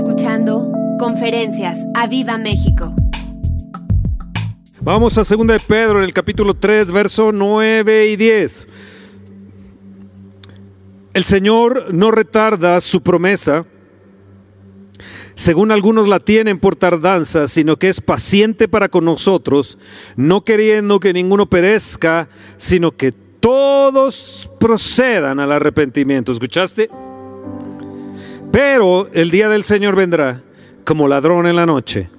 escuchando Conferencias a Viva México. Vamos a 2 de Pedro en el capítulo 3, verso 9 y 10. El Señor no retarda su promesa, según algunos la tienen por tardanza, sino que es paciente para con nosotros, no queriendo que ninguno perezca, sino que todos procedan al arrepentimiento. ¿Escuchaste? Pero el día del Señor vendrá como ladrón en la noche,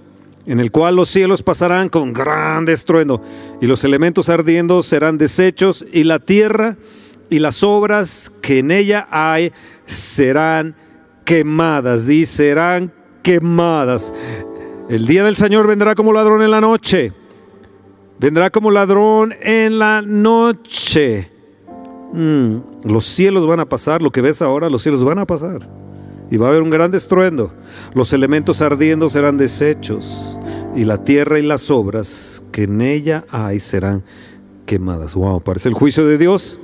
en el cual los cielos pasarán con gran estruendo, y los elementos ardiendo serán deshechos, y la tierra y las obras que en ella hay serán quemadas, dice, serán quemadas. El día del Señor vendrá como ladrón en la noche. Vendrá como ladrón en la noche. Mm, los cielos van a pasar, lo que ves ahora, los cielos van a pasar. Y va a haber un gran estruendo. Los elementos ardiendo serán deshechos. Y la tierra y las obras que en ella hay serán quemadas. Wow, parece el juicio de Dios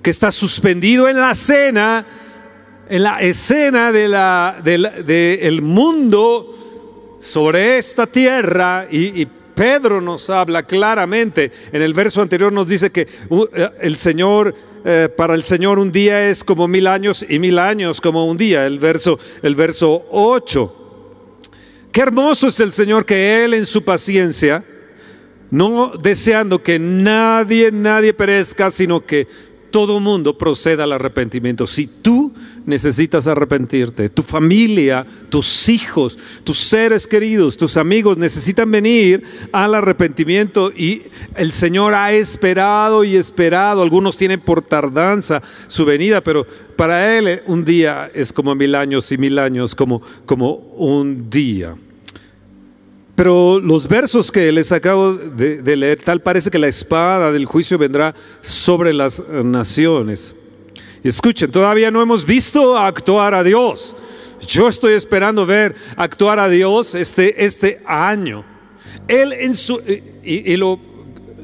que está suspendido en la cena en la escena de del mundo sobre esta tierra y, Pedro nos habla claramente. En el verso anterior nos dice que uh, el Señor, eh, para el Señor un día es como mil años y mil años como un día. El verso, el verso 8. Qué hermoso es el Señor que Él en su paciencia, no deseando que nadie, nadie perezca, sino que todo mundo proceda al arrepentimiento. Si tú necesitas arrepentirte, tu familia, tus hijos, tus seres queridos, tus amigos necesitan venir al arrepentimiento y el Señor ha esperado y esperado. Algunos tienen por tardanza su venida, pero para Él un día es como mil años y mil años como, como un día. Pero los versos que les acabo de, leer, tal parece que la espada del juicio vendrá sobre las eh, naciones. Escuchen, todavía no hemos visto actuar a Dios. Yo estoy esperando ver actuar a Dios este, este año. Él en su, y, y lo,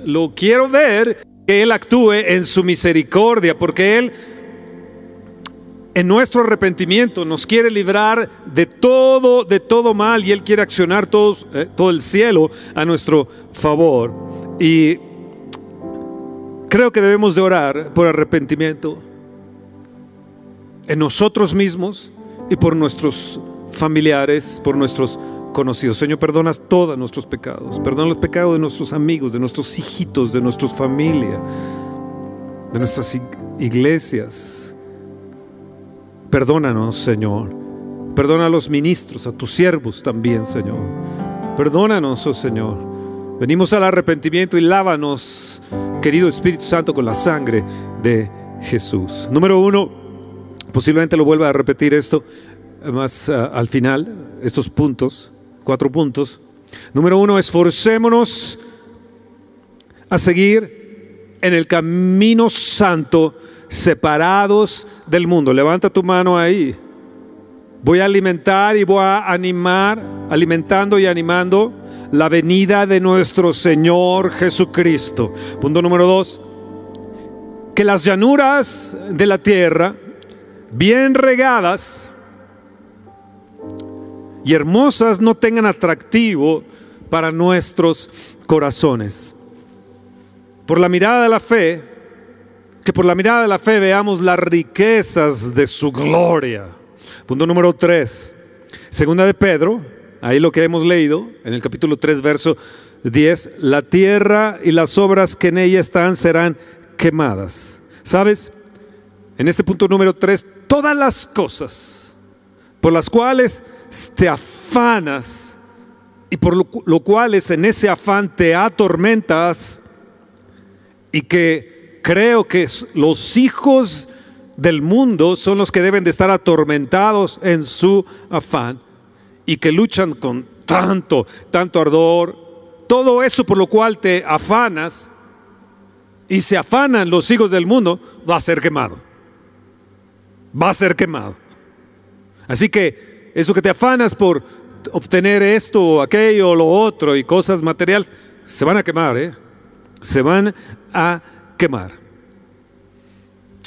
lo quiero ver que Él actúe en su misericordia, porque Él en nuestro arrepentimiento nos quiere librar de todo, de todo mal y Él quiere accionar eh, todo el cielo a nuestro favor. Y creo que debemos de orar por arrepentimiento en nosotros mismos y por nuestros familiares, por nuestros conocidos. Señor, perdona todos nuestros pecados. Perdona los pecados de nuestros amigos, de nuestros hijitos, de nuestras familias, de nuestras iglesias Perdónanos, Señor. Perdona a los ministros, a tus siervos también, Señor. Perdónanos, oh Señor. Venimos al arrepentimiento y lávanos, querido Espíritu Santo, con la sangre de Jesús. Número uno, posiblemente lo vuelva a repetir esto más uh, al final, estos puntos, cuatro puntos. Número uno, esforcémonos a seguir en el camino santo separados del mundo. Levanta tu mano ahí. Voy a alimentar y voy a animar, alimentando y animando la venida de nuestro Señor Jesucristo. Punto número dos. Que las llanuras de la tierra, bien regadas y hermosas, no tengan atractivo para nuestros corazones. Por la mirada de la fe, que por la mirada de la fe veamos las riquezas de su gloria. Punto número 3. Segunda de Pedro, ahí lo que hemos leído en el capítulo 3, verso 10, la tierra y las obras que en ella están serán quemadas. ¿Sabes? En este punto número 3, todas las cosas por las cuales te afanas y por lo, lo cual en ese afán te atormentas y que creo que los hijos del mundo son los que deben de estar atormentados en su afán y que luchan con tanto, tanto ardor. Todo eso por lo cual te afanas y se afanan los hijos del mundo, va a ser quemado. Va a ser quemado. Así que eso que te afanas por obtener esto o aquello o lo otro y cosas materiales, se van a quemar, ¿eh? Se van a quemar.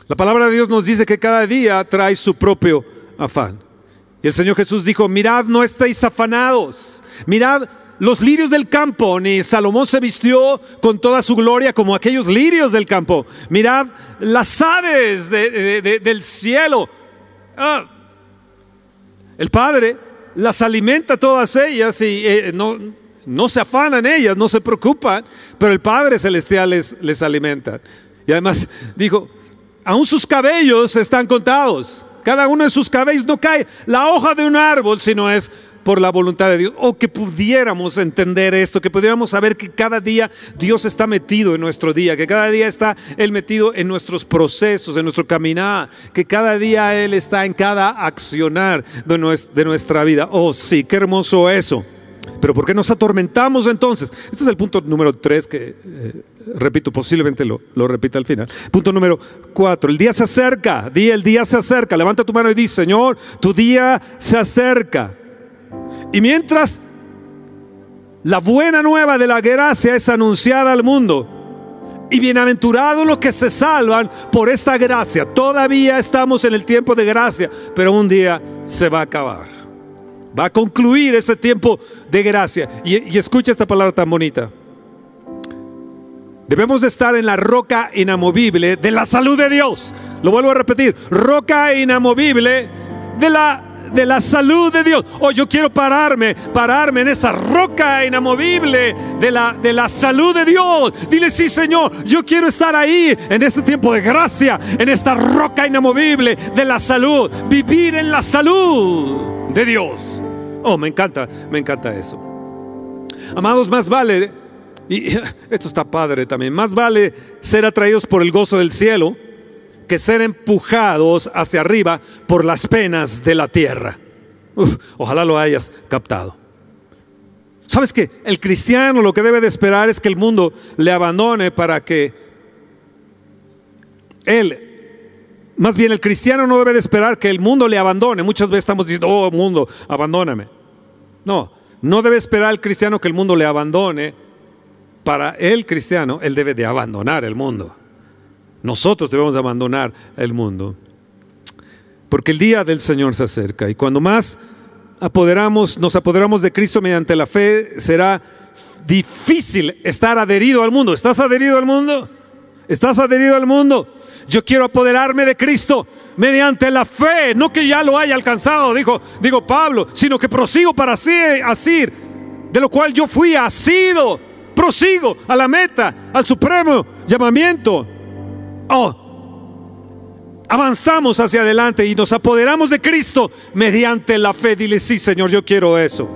La palabra de Dios nos dice que cada día trae su propio afán. Y el Señor Jesús dijo, mirad, no estéis afanados, mirad los lirios del campo, ni Salomón se vistió con toda su gloria como aquellos lirios del campo. Mirad las aves del cielo. Ah, el Padre las alimenta todas ellas y eh, no, no se afanan ellas, no se preocupan, pero el Padre Celestial les, les alimenta. Y además dijo, aún sus cabellos están contados. Cada uno de sus cabellos no cae la hoja de un árbol, sino es por la voluntad de Dios. O que pudiéramos entender esto, que pudiéramos saber que cada día Dios está metido en nuestro día, que cada día está Él metido en nuestros procesos, en nuestro caminar, que cada día Él está en cada accionar de nuestra vida. Oh, sí, qué hermoso eso. Pero ¿por qué nos atormentamos entonces? Este es el punto número tres que, eh, repito, posiblemente lo, lo repita al final. Punto número cuatro, el día se acerca, di el día se acerca, levanta tu mano y di, Señor, tu día se acerca. Y mientras la buena nueva de la gracia es anunciada al mundo, y bienaventurados los que se salvan por esta gracia. Todavía estamos en el tiempo de gracia, pero un día se va a acabar. Va a concluir ese tiempo de gracia. Y, escucha esta palabra tan bonita. Debemos de estar en la roca inamovible de la salud de Dios. Lo vuelvo a repetir. Roca inamovible de la de la salud de Dios. Oh, yo quiero pararme, pararme en esa roca inamovible de la, de la salud de Dios. Dile, sí, Señor, yo quiero estar ahí en este tiempo de gracia, en esta roca inamovible de la salud. Vivir en la salud de Dios. Oh, me encanta, me encanta eso. Amados, más vale, y esto está padre también, más vale ser atraídos por el gozo del cielo que ser empujados hacia arriba por las penas de la tierra. ojalá lo hayas captado. ¿Sabes que El cristiano lo que debe de esperar es que el mundo le abandone para que él, más bien el cristiano no debe de esperar que el mundo le abandone. Muchas veces estamos diciendo, oh mundo, abandóname. No, no debe esperar el cristiano que el mundo le abandone. Para el cristiano, él debe de abandonar el mundo. Nosotros debemos abandonar el mundo. Porque el día del Señor se acerca y cuando más apoderamos, nos apoderamos de Cristo mediante la fe, será difícil estar adherido al mundo. ¿Estás adherido al mundo? ¿Estás adherido al mundo? Yo quiero apoderarme de Cristo mediante la fe, no que ya lo haya alcanzado, dijo, digo Pablo, sino que prosigo para así, de lo cual yo fui asido, prosigo a la meta, al supremo llamamiento oh, avanzamos hacia adelante y nos apoderamos de Cristo mediante la fe. Dile, sí, Señor, yo quiero eso.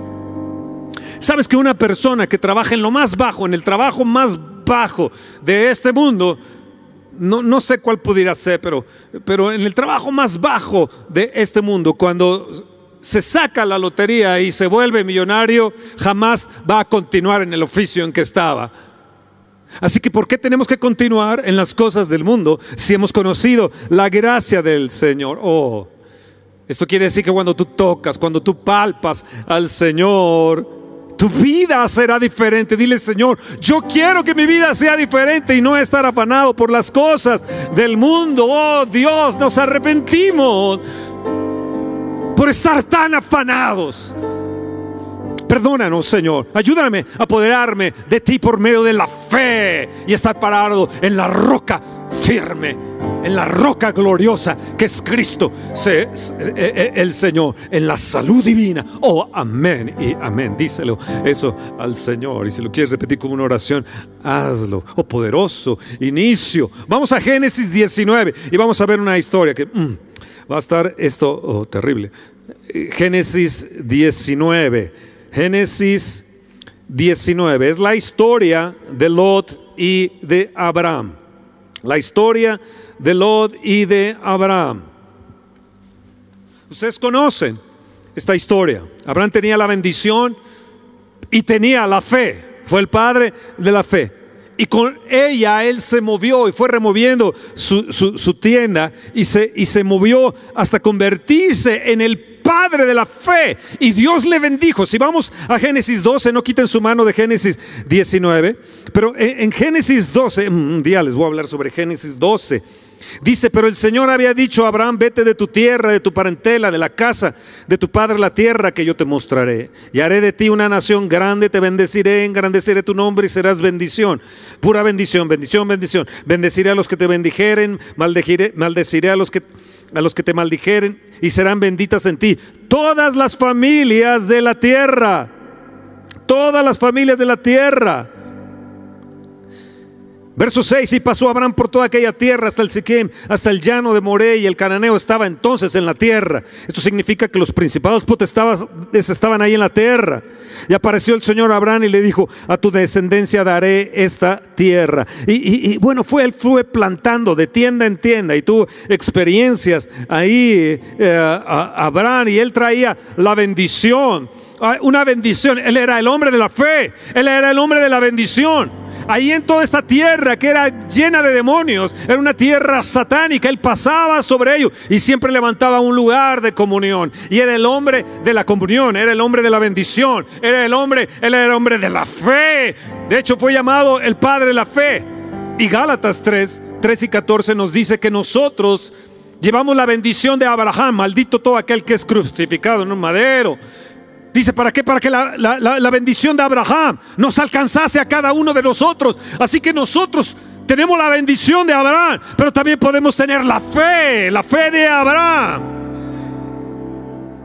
Sabes que una persona que trabaja en lo más bajo, en el trabajo más bajo de este mundo, no, no sé cuál pudiera ser, pero, pero en el trabajo más bajo de este mundo, cuando se saca la lotería y se vuelve millonario, jamás va a continuar en el oficio en que estaba Así que ¿por qué tenemos que continuar en las cosas del mundo si hemos conocido la gracia del Señor? Oh, esto quiere decir que cuando tú tocas, cuando tú palpas al Señor, tu vida será diferente. Dile, Señor, yo quiero que mi vida sea diferente y no estar afanado por las cosas del mundo. Oh Dios, nos arrepentimos por estar tan afanados. Perdónanos, Señor. Ayúdame a apoderarme de ti por medio de la fe y estar parado en la roca firme, en la roca gloriosa que es Cristo, eh, eh, el Señor, en la salud divina. Oh, amén y amén. Díselo eso al Señor. Y si lo quieres repetir como una oración, hazlo. Oh, poderoso inicio. Vamos a Génesis 19 y vamos a ver una historia que mm, va a estar esto oh, terrible. Eh, Génesis 19. Génesis 19. Es la historia de Lot y de Abraham. La historia de Lot y de Abraham. Ustedes conocen esta historia. Abraham tenía la bendición y tenía la fe. Fue el padre de la fe. Y con ella él se movió y fue removiendo su, tienda y se, y se movió hasta convertirse en el padre de la fe. Y Dios le bendijo. Si vamos a Génesis 12, no quiten su mano de Génesis 19, pero en, Génesis 12, un día les voy a hablar sobre Génesis 12. Dice, pero el Señor había dicho a Abraham, vete de tu tierra, de tu parentela, de la casa de tu padre, la tierra que yo te mostraré. Y haré de ti una nación grande, te bendeciré, engrandeceré tu nombre y serás bendición. Pura bendición, bendición, bendición. Bendeciré a los que te bendijeren, maldeciré, maldeciré a los que a los que te maldijeren y serán benditas en ti todas las familias de la tierra. Todas las familias de la tierra. Verso 6, y pasó Abraham por toda aquella tierra hasta el Siquem, hasta el llano de Moré, y el cananeo estaba entonces en la tierra. Esto significa que los principados estaban ahí en la tierra. Y apareció el Señor Abraham y le dijo, a tu descendencia daré esta tierra. Y, bueno, fue, él fue plantando de tienda en tienda y tuvo experiencias ahí, eh, Abraham, y él traía la bendición, ah, una bendición. Él era el hombre de la fe, él era el hombre de la bendición ahí en toda esta tierra que era llena de demonios, era una tierra satánica, él pasaba sobre ellos y siempre levantaba un lugar de comunión. Y era el hombre de la comunión, era el hombre de la bendición, era el hombre, él era el hombre de la fe. De hecho fue llamado el padre de la fe. Y Gálatas 3, 3 y 14 nos dice que nosotros llevamos la bendición de Abraham, maldito todo aquel que es crucificado en un madero. Dice, ¿para qué? Para que la, bendición de Abraham nos alcanzase a cada uno de nosotros. Así que nosotros tenemos la bendición de Abraham, pero también podemos tener la fe, la fe de Abraham.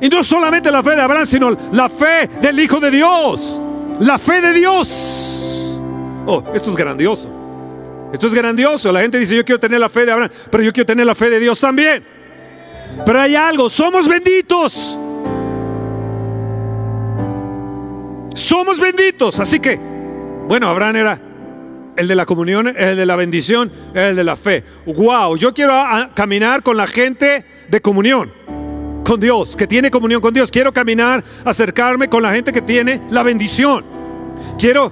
Y no solamente la fe de Abraham, sino la fe del Hijo de Dios. La fe de Dios. Oh, esto es grandioso. Esto es grandioso. La gente dice, yo quiero tener la fe de Abraham, pero yo quiero tener la fe de Dios también. Pero hay algo, somos benditos. Somos benditos. Así que, bueno, Abraham era el de la comunión, el de la bendición, el de la fe. Wow, yo quiero caminar con la gente de comunión con Dios, que tiene comunión con Dios. Quiero caminar, acercarme con la gente que tiene la bendición. Quiero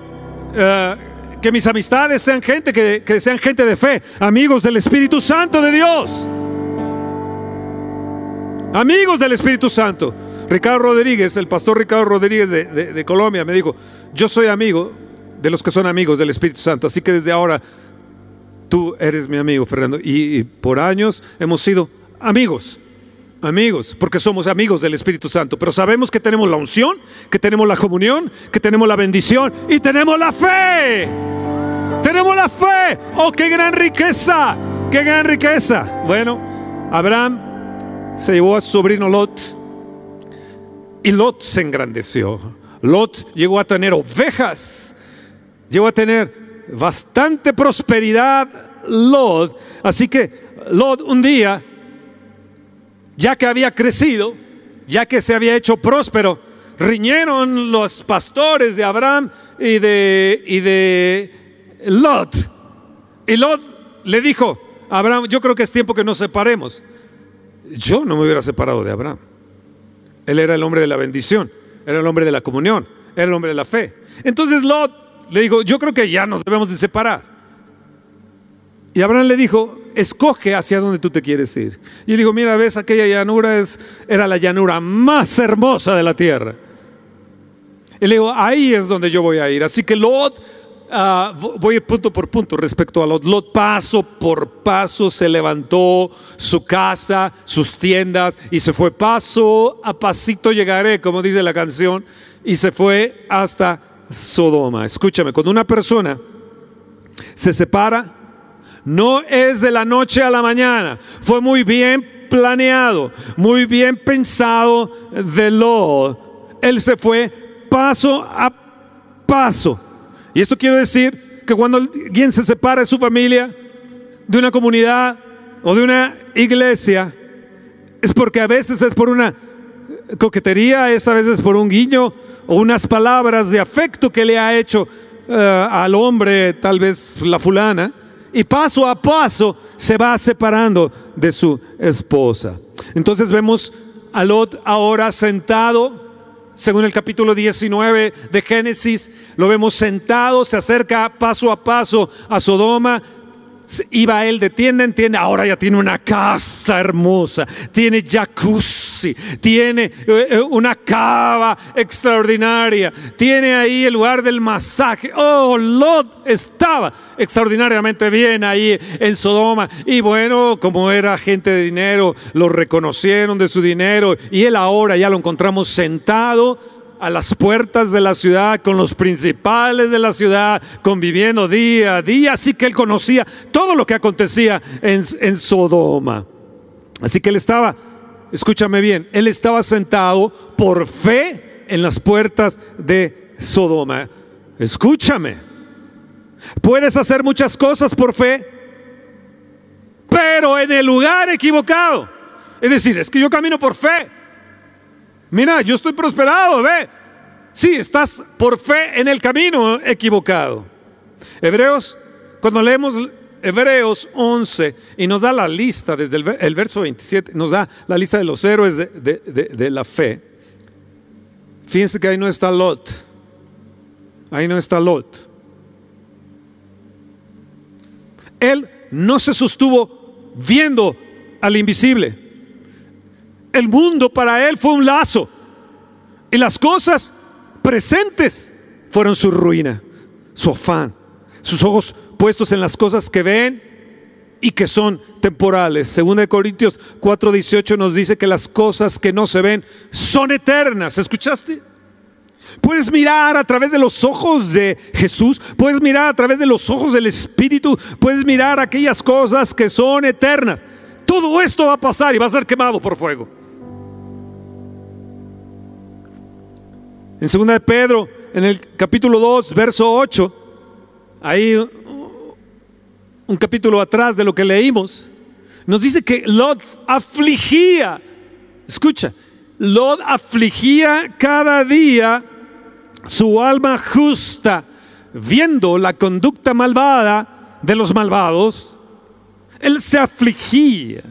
eh, que mis amistades sean gente, que, que sean gente de fe, amigos del Espíritu Santo de Dios. Amigos del Espíritu Santo. Ricardo Rodríguez, el pastor Ricardo Rodríguez de, Colombia, me dijo, yo soy amigo de los que son amigos del Espíritu Santo, así que desde ahora tú eres mi amigo, Fernando. Y, por años hemos sido amigos, amigos, porque somos amigos del Espíritu Santo, pero sabemos que tenemos la unción, que tenemos la comunión, que tenemos la bendición y tenemos la fe. Tenemos la fe. Oh, qué gran riqueza, qué gran riqueza. Bueno, Abraham se llevó a su sobrino Lot y Lot se engrandeció. Lot llegó a tener ovejas, llegó a tener bastante prosperidad. Lot, así que Lot un día, ya que había crecido, ya que se había hecho próspero, riñeron los pastores de Abraham y de, y de Lot. Y Lot le dijo, Abraham, yo creo que es tiempo que nos separemos. Yo no me hubiera separado de Abraham. Él era el hombre de la bendición, era el hombre de la comunión, era el hombre de la fe. Entonces Lot le dijo, yo creo que ya nos debemos de separar. Y Abraham le dijo, escoge hacia dónde tú te quieres ir. Y él dijo, mira, ves, aquella llanura es, era la llanura más hermosa de la tierra. Y le dijo, ahí es donde yo voy a ir. Así que Lot Ah, voy punto por punto respecto a Lot. Lot paso por paso se levantó su casa, sus tiendas y se fue paso a pasito llegaré, como dice la canción, y se fue hasta Sodoma. Escúchame, cuando una persona se separa, no es de la noche a la mañana, fue muy bien planeado, muy bien pensado de Lot. Él se fue paso a paso. Y esto quiere decir que cuando alguien se separa de su familia, de una comunidad o de una iglesia, es porque a veces es por una coquetería, es a veces por un guiño o unas palabras de afecto que le ha hecho eh, al hombre, tal vez la fulana, y paso a paso se va separando de su esposa. Entonces vemos a Lot ahora sentado según el capítulo 19 de Génesis, lo vemos sentado, se acerca paso a paso a Sodoma, iba él de tienda en tienda, ahora ya tiene una casa hermosa, tiene jacuzzi, tiene eh, eh, una cava extraordinaria, tiene ahí el lugar del masaje. Oh, Lot estaba extraordinariamente bien ahí en Sodoma. Y bueno, como era gente de dinero, lo reconocieron de su dinero y él ahora ya lo encontramos sentado a las puertas de la ciudad, con los principales de la ciudad, conviviendo día a día. Así que él conocía todo lo que acontecía en, en Sodoma. Así que él estaba, escúchame bien, él estaba sentado por fe en las puertas de Sodoma. Escúchame, puedes hacer muchas cosas por fe, pero en el lugar equivocado. Es decir, es que yo camino por fe. Mira, yo estoy prosperado, ve. Sí, estás por fe en el camino equivocado. Hebreos, cuando leemos Hebreos 11 y nos da la lista desde el, verso 27, nos da la lista de los héroes de, de la fe. Fíjense que ahí no está Lot. Ahí no está Lot. Él no se sostuvo viendo al invisible. El mundo para él fue un lazo. Y las cosas presentes fueron su ruina, su afán, sus ojos puestos en las cosas que ven y que son temporales. Según de Corintios 4:18 nos dice que las cosas que no se ven son eternas. ¿Escuchaste? Puedes mirar a través de los ojos de Jesús, puedes mirar a través de los ojos del Espíritu, puedes mirar aquellas cosas que son eternas. Todo esto va a pasar y va a ser quemado por fuego. En 2 de Pedro, en el capítulo 2, verso 8, ahí un capítulo atrás de lo que leímos, nos dice que Lot afligía, escucha, Lot afligía cada día su alma justa, viendo la conducta malvada de los malvados, él se afligía.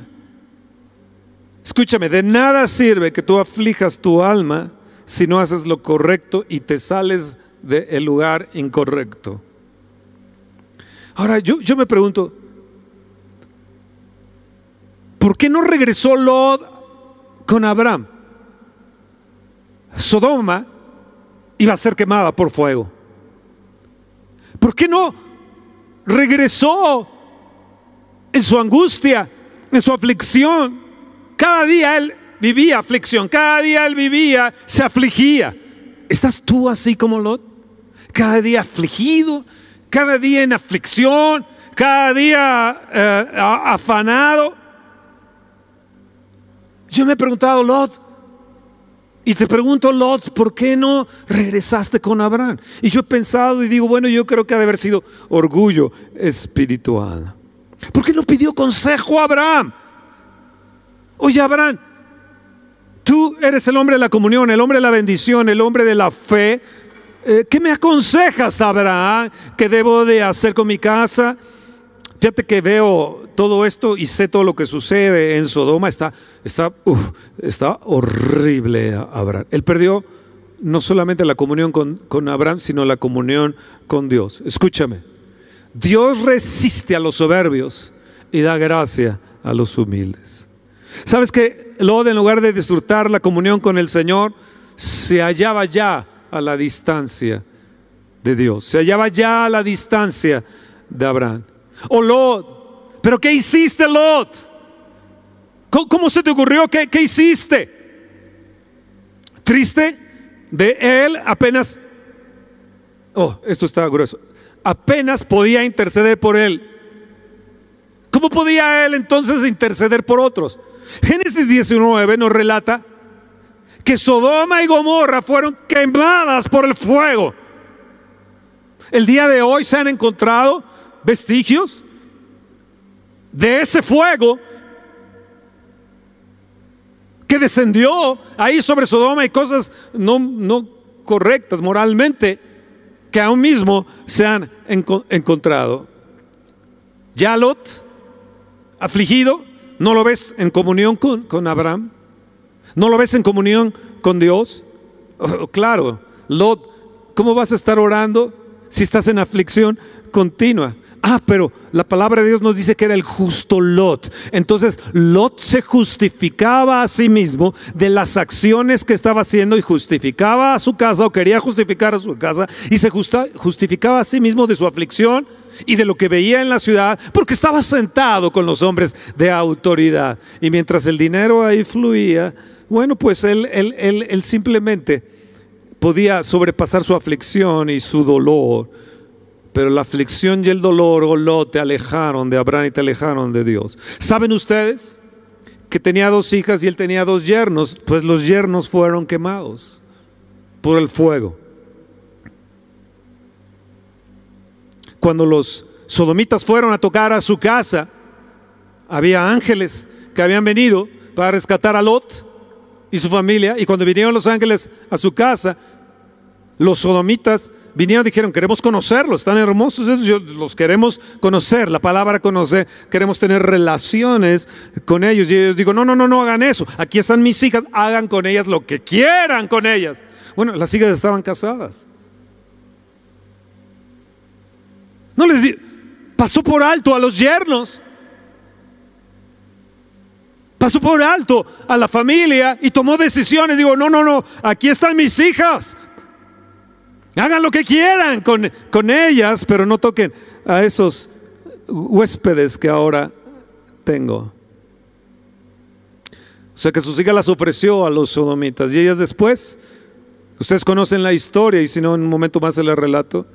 Escúchame, de nada sirve que tú aflijas tu alma si no haces lo correcto y te sales del lugar incorrecto. Ahora, yo, yo me pregunto, ¿por qué no regresó Lot con Abraham? Sodoma iba a ser quemada por fuego. ¿Por qué no regresó en su angustia, en su aflicción? Cada día él vivía aflicción, cada día él vivía, se afligía. ¿Estás tú así como Lot? Cada día afligido, cada día en aflicción, cada día eh, afanado. Yo me he preguntado, Lot, y te pregunto, Lot, ¿por qué no regresaste con Abraham? Y yo he pensado y digo, bueno, yo creo que ha de haber sido orgullo espiritual. ¿Por qué no pidió consejo a Abraham? Oye, Abraham, Tú eres el hombre de la comunión, el hombre de la bendición, el hombre de la fe. Eh, ¿Qué me aconsejas, Abraham? ¿Qué debo de hacer con mi casa? Fíjate que veo todo esto y sé todo lo que sucede en Sodoma. Está, está, está horrible, Abraham. Él perdió no solamente la comunión con, con Abraham, sino la comunión con Dios. Escúchame. Dios resiste a los soberbios y da gracia a los humildes. ¿Sabes que Lot en lugar de disfrutar la comunión con el Señor, se hallaba ya a la distancia de Dios, se hallaba ya a la distancia de Abraham. Oh Lot, pero ¿qué hiciste Lot? ¿Cómo, se te ocurrió? ¿Qué, ¿Qué hiciste? Triste de él apenas, oh, esto está grueso, apenas podía interceder por él. ¿Cómo podía él entonces interceder por otros? Génesis 19 nos relata que Sodoma y Gomorra fueron quemadas por el fuego. El día de hoy se han encontrado vestigios de ese fuego que descendió ahí sobre Sodoma y cosas no, no correctas moralmente que aún mismo se han encontrado. Ya Lot, afligido, ¿No lo ves en comunión con, Abraham? ¿No lo ves en comunión con Dios? Oh, claro, Lot, ¿cómo vas a estar orando si estás en aflicción continua. Ah, pero la palabra de Dios nos dice que era el justo Lot. Entonces, Lot se justificaba a sí mismo de las acciones que estaba haciendo y justificaba a su casa o quería justificar a su casa y se justificaba a sí mismo de su aflicción y de lo que veía en la ciudad porque estaba sentado con los hombres de autoridad. Y mientras el dinero ahí fluía, bueno, pues él, simplemente podía sobrepasar su aflicción y su dolor pero la aflicción y el dolor, oh Lot, te alejaron de Abraham y te alejaron de Dios. ¿Saben ustedes que tenía dos hijas y él tenía dos yernos? Pues los yernos fueron quemados por el fuego. Cuando los sodomitas fueron a tocar a su casa, había ángeles que habían venido para rescatar a Lot y su familia. Y cuando vinieron los ángeles a su casa, los sodomitas vinieron y dijeron, queremos conocerlos, están hermosos esos, los queremos conocer, la palabra conocer, queremos tener relaciones con ellos. Y ellos digo, no, no, no, no hagan eso, aquí están mis hijas, hagan con ellas lo que quieran con ellas. Bueno, las hijas estaban casadas. No les di, pasó por alto a los yernos. Pasó por alto a la familia y tomó decisiones. Digo, no, no, no, aquí están mis hijas. Hagan lo que quieran con, con ellas, pero no toquen a esos huéspedes que ahora tengo. O sea que sus hijas las ofreció a los sodomitas y ellas después, ustedes conocen la historia y si no en un momento más se les relato,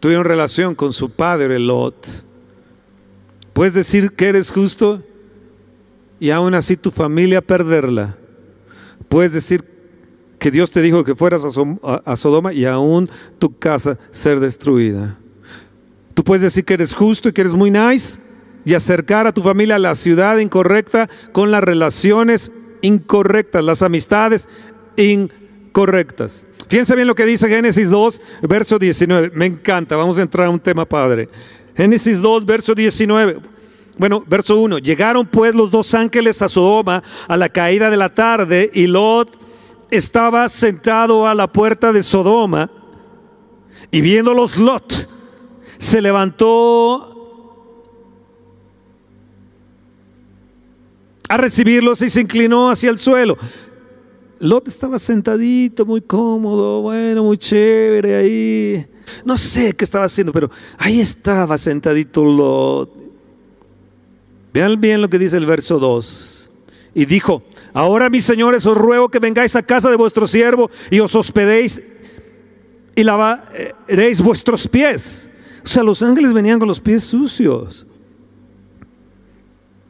tuvieron relación con su padre Lot. Puedes decir que eres justo y aún así tu familia perderla. Puedes decir que Dios te dijo que fueras a, Sodoma y aún tu casa ser destruida. Tú puedes decir que eres justo y que eres muy nice y acercar a tu familia a la ciudad incorrecta con las relaciones incorrectas, las amistades incorrectas. Fíjense bien lo que dice Génesis 2, verso 19. Me encanta, vamos a entrar a un tema padre. Génesis 2, verso 19. Bueno, verso 1. Llegaron pues los dos ángeles a Sodoma a la caída de la tarde y Lot estaba sentado a la puerta de Sodoma y viéndolos Lot, se levantó a recibirlos y se inclinó hacia el suelo. Lot estaba sentadito, muy cómodo, bueno, muy chévere ahí. No sé qué estaba haciendo, pero ahí estaba sentadito Lot. Vean bien lo que dice el verso 2. Y dijo, ahora mis señores os ruego que vengáis a casa de vuestro siervo y os hospedéis y lavaréis vuestros pies. O sea, los ángeles venían con los pies sucios.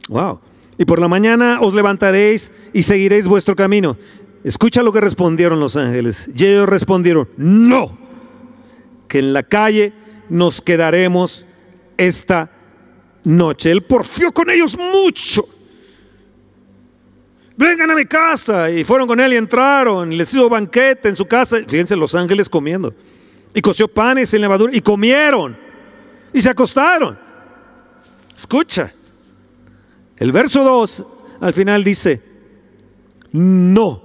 Wow. Y por la mañana os levantaréis y seguiréis vuestro camino. Escucha lo que respondieron los ángeles. Y ellos respondieron, no, que en la calle nos quedaremos esta noche. Él porfió con ellos mucho vengan a mi casa. Y fueron con él y entraron. Y les hizo banquete en su casa. Fíjense, los ángeles comiendo. Y coció panes en levadura. Y comieron. Y se acostaron. Escucha. El verso 2 al final dice, no,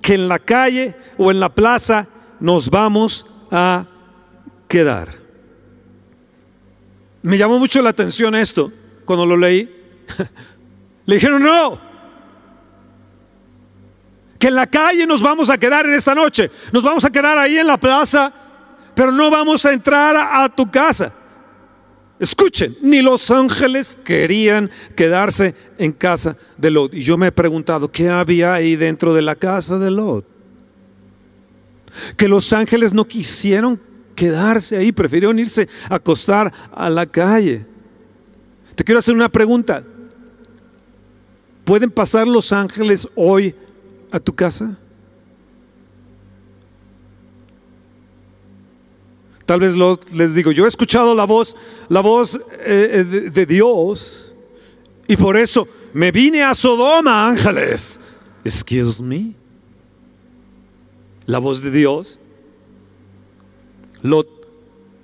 que en la calle o en la plaza nos vamos a quedar. Me llamó mucho la atención esto cuando lo leí. Le dijeron, no, que en la calle nos vamos a quedar en esta noche. Nos vamos a quedar ahí en la plaza, pero no vamos a entrar a, tu casa. Escuchen, ni los ángeles querían quedarse en casa de Lot. Y yo me he preguntado, ¿qué había ahí dentro de la casa de Lot? Que los ángeles no quisieron quedarse ahí, prefirieron irse a acostar a la calle. Te quiero hacer una pregunta. ¿Pueden pasar los ángeles hoy a tu casa? Tal vez les digo, yo he escuchado la voz, la voz eh, eh, de, Dios y por eso me vine a Sodoma, ángeles. Excuse me. La voz de Dios. Lot,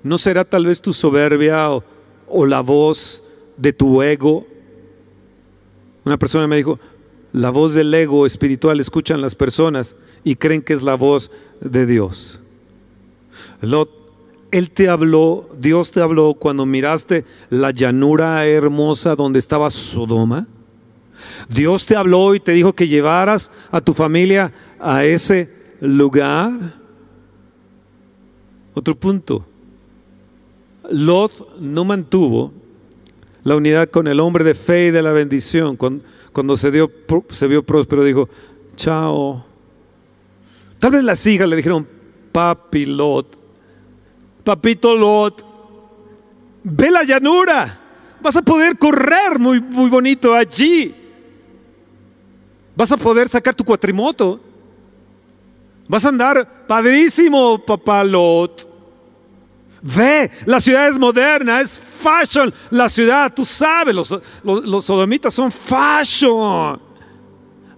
¿no será tal vez tu soberbia o, o la voz de tu ego? Una persona me dijo, la voz del ego espiritual escuchan las personas y creen que es la voz de Dios. Lot Él te habló, Dios te habló cuando miraste la llanura hermosa donde estaba Sodoma. Dios te habló y te dijo que llevaras a tu familia a ese lugar. Otro punto. Lot no mantuvo la unidad con el hombre de fe y de la bendición. Cuando se, dio, se vio próspero, dijo, chao. Tal vez las hijas le dijeron, papi Lot, papito Lot, ve la llanura, vas a poder correr muy, muy bonito allí. Vas a poder sacar tu cuatrimoto. Vas a andar padrísimo, papá Lot. Ve, la ciudad es moderna, es fashion. La ciudad, tú sabes, los, los, sodomitas son fashion.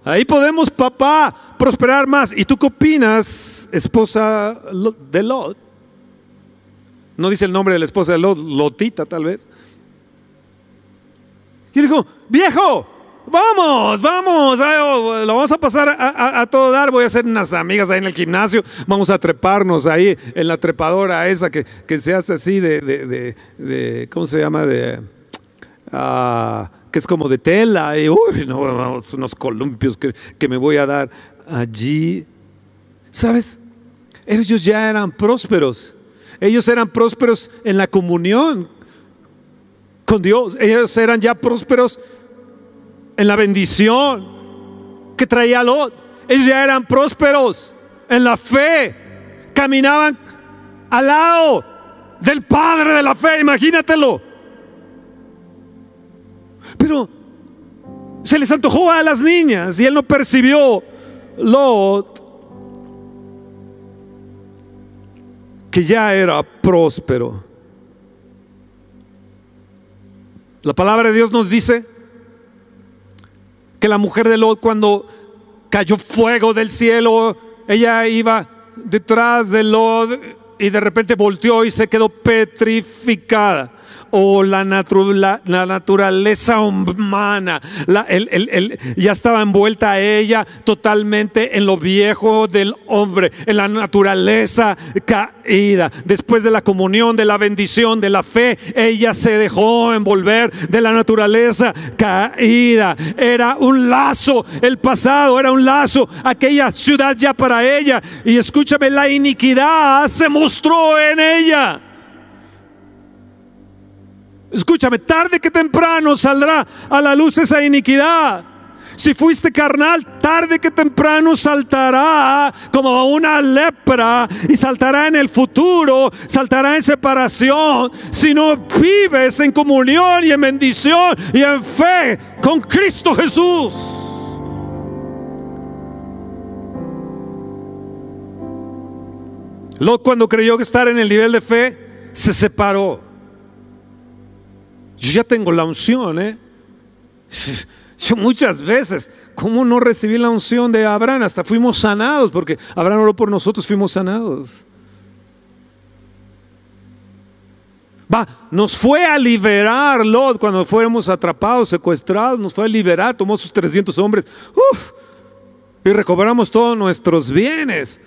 Ahí podemos, papá, prosperar más. ¿Y tú qué opinas, esposa de Lot? No dice el nombre de la esposa de Lot, Lotita tal vez. Y dijo, viejo, vamos, vamos, oh, lo vamos a pasar a, todo dar. Voy a hacer unas amigas ahí en el gimnasio, vamos a treparnos ahí en la trepadora esa que, se hace así de, de, ¿cómo se llama? De, ah, que es como de tela, y uy, no, unos columpios que, que me voy a dar allí. ¿Sabes? Ellos ya eran prósperos. Ellos eran prósperos en la comunión con Dios. Ellos eran ya prósperos en la bendición que traía Lot. Ellos ya eran prósperos en la fe. Caminaban al lado del Padre de la fe, imagínatelo. Pero se les antojó a las niñas y él no percibió Lot que ya era próspero. La palabra de Dios nos dice que la mujer de Lot cuando cayó fuego del cielo, ella iba detrás de Lot y de repente volteó y se quedó petrificada o la, la, naturaleza humana. ya estaba envuelta ella totalmente en lo viejo del hombre, en la naturaleza caída. Después de la comunión, de la bendición, de la fe, ella se dejó envolver de la naturaleza caída. Era un lazo, el pasado era un lazo, aquella ciudad ya para ella. Y escúchame, la iniquidad se mostró en ella. Escúchame, tarde que temprano saldrá a la luz esa iniquidad. Si fuiste carnal, tarde que temprano saltará como una lepra y saltará en el futuro, saltará en separación. Si no vives en comunión y en bendición y en fe con Cristo Jesús. Lot cuando creyó que estar en el nivel de fe, se separó. Yo ya tengo la unción, ¿eh? Yo muchas veces, ¿cómo no recibí la unción de Abraham? Hasta fuimos sanados, porque Abraham oró por nosotros, fuimos sanados. Va, nos fue a liberar Lot cuando fuéramos atrapados, secuestrados, nos fue a liberar, tomó sus 300 hombres, y recobramos todos nuestros bienes.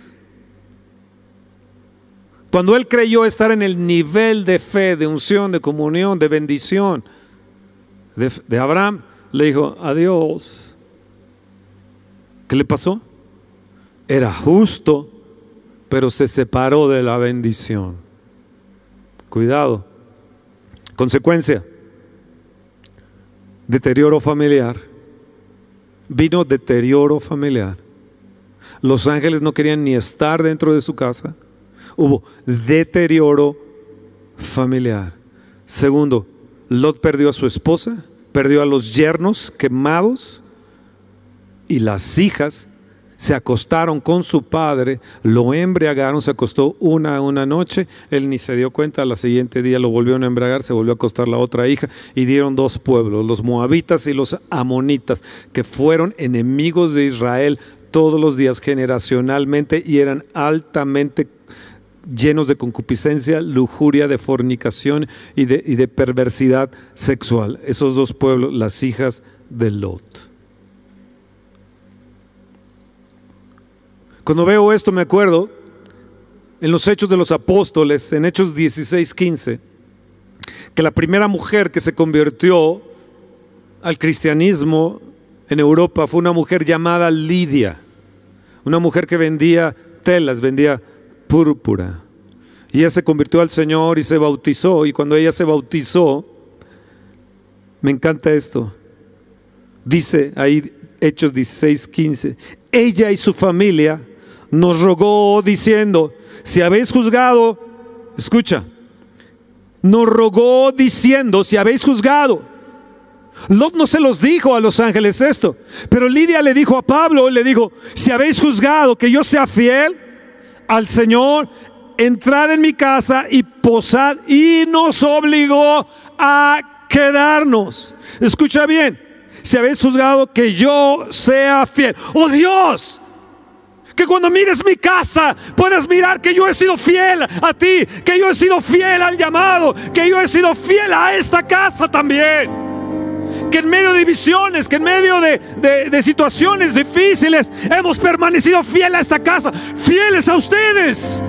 Cuando él creyó estar en el nivel de fe, de unción, de comunión, de bendición de, Abraham, le dijo, adiós. ¿Qué le pasó? Era justo, pero se separó de la bendición. Cuidado. Consecuencia, deterioro familiar. Vino deterioro familiar. Los ángeles no querían ni estar dentro de su casa hubo deterioro familiar. Segundo, Lot perdió a su esposa, perdió a los yernos quemados y las hijas se acostaron con su padre, lo embriagaron, se acostó una una noche, él ni se dio cuenta, al siguiente día lo volvieron a embriagar, se volvió a acostar la otra hija y dieron dos pueblos, los moabitas y los amonitas, que fueron enemigos de Israel todos los días generacionalmente y eran altamente llenos de concupiscencia, lujuria, de fornicación y de, perversidad sexual. Esos dos pueblos, las hijas de Lot. Cuando veo esto me acuerdo en los Hechos de los Apóstoles, en Hechos 16, 15, que la primera mujer que se convirtió al cristianismo en Europa fue una mujer llamada Lidia, una mujer que vendía telas, vendía púrpura. Y ella se convirtió al Señor y se bautizó. Y cuando ella se bautizó, me encanta esto. Dice ahí Hechos 16, 15. Ella y su familia nos rogó diciendo, si habéis juzgado, escucha, nos rogó diciendo, si habéis juzgado. Lot no se los dijo a los ángeles esto, pero Lidia le dijo a Pablo, le dijo, si habéis juzgado que yo sea fiel al Señor, entrad en mi casa y posad, y nos obligó a quedarnos. Escucha bien, si habéis juzgado que yo sea fiel. Oh Dios, que cuando mires mi casa puedas mirar que yo he sido fiel a ti, que yo he sido fiel al llamado, que yo he sido fiel a esta casa también. Que en medio de divisiones, que en medio de, de situaciones difíciles hemos permanecido fiel a esta casa, fieles a ustedes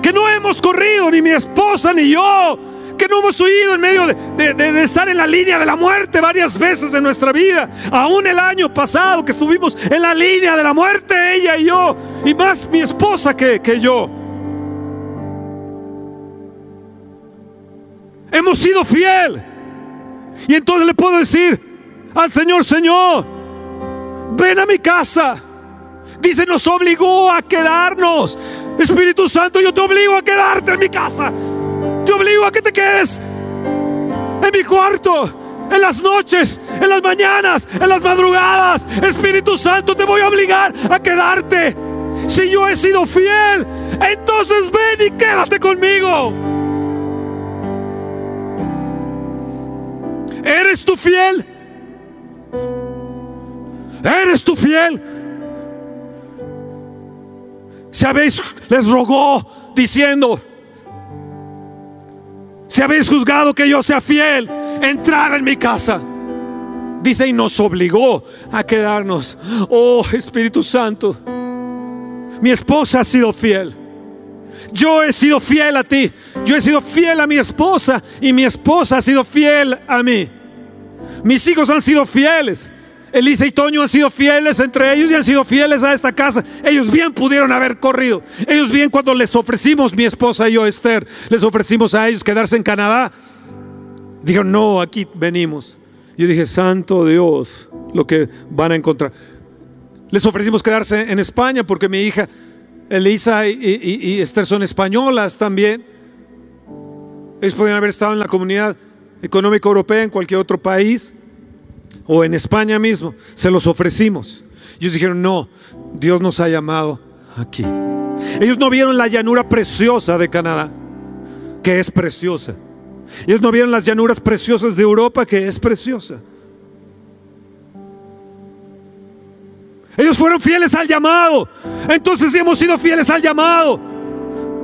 que no hemos corrido, ni mi esposa ni yo, que no hemos huido en medio de, estar en la línea de la muerte varias veces en nuestra vida. Aún el año pasado que estuvimos en la línea de la muerte, ella y yo, y más mi esposa que, que yo. Hemos sido fiel. Y entonces le puedo decir al Señor, Señor, ven a mi casa. Dice, nos obligó a quedarnos. Espíritu Santo, yo te obligo a quedarte en mi casa. Te obligo a que te quedes en mi cuarto, en las noches, en las mañanas, en las madrugadas. Espíritu Santo, te voy a obligar a quedarte. Si yo he sido fiel, entonces ven y quédate conmigo. ¿Eres tú fiel? ¿Eres tú fiel? Si habéis, les rogó diciendo, si habéis juzgado que yo sea fiel, entrar en mi casa. Dice, y nos obligó a quedarnos. Oh Espíritu Santo, mi esposa ha sido fiel. Yo he sido fiel a ti. Yo he sido fiel a mi esposa y mi esposa ha sido fiel a mí. Mis hijos han sido fieles. Elisa y Toño han sido fieles entre ellos y han sido fieles a esta casa. Ellos bien pudieron haber corrido. Ellos bien cuando les ofrecimos, mi esposa y yo, Esther, les ofrecimos a ellos quedarse en Canadá. Dijeron, no, aquí venimos. Yo dije, santo Dios, lo que van a encontrar. Les ofrecimos quedarse en España porque mi hija Elisa y, y Esther son españolas también. Ellos podrían haber estado en la comunidad económica europea, en cualquier otro país o en España mismo, se los ofrecimos. Ellos dijeron, no, Dios nos ha llamado aquí. Ellos no vieron la llanura preciosa de Canadá, que es preciosa. Ellos no vieron las llanuras preciosas de Europa, que es preciosa. Ellos fueron fieles al llamado. Entonces hemos sido fieles al llamado.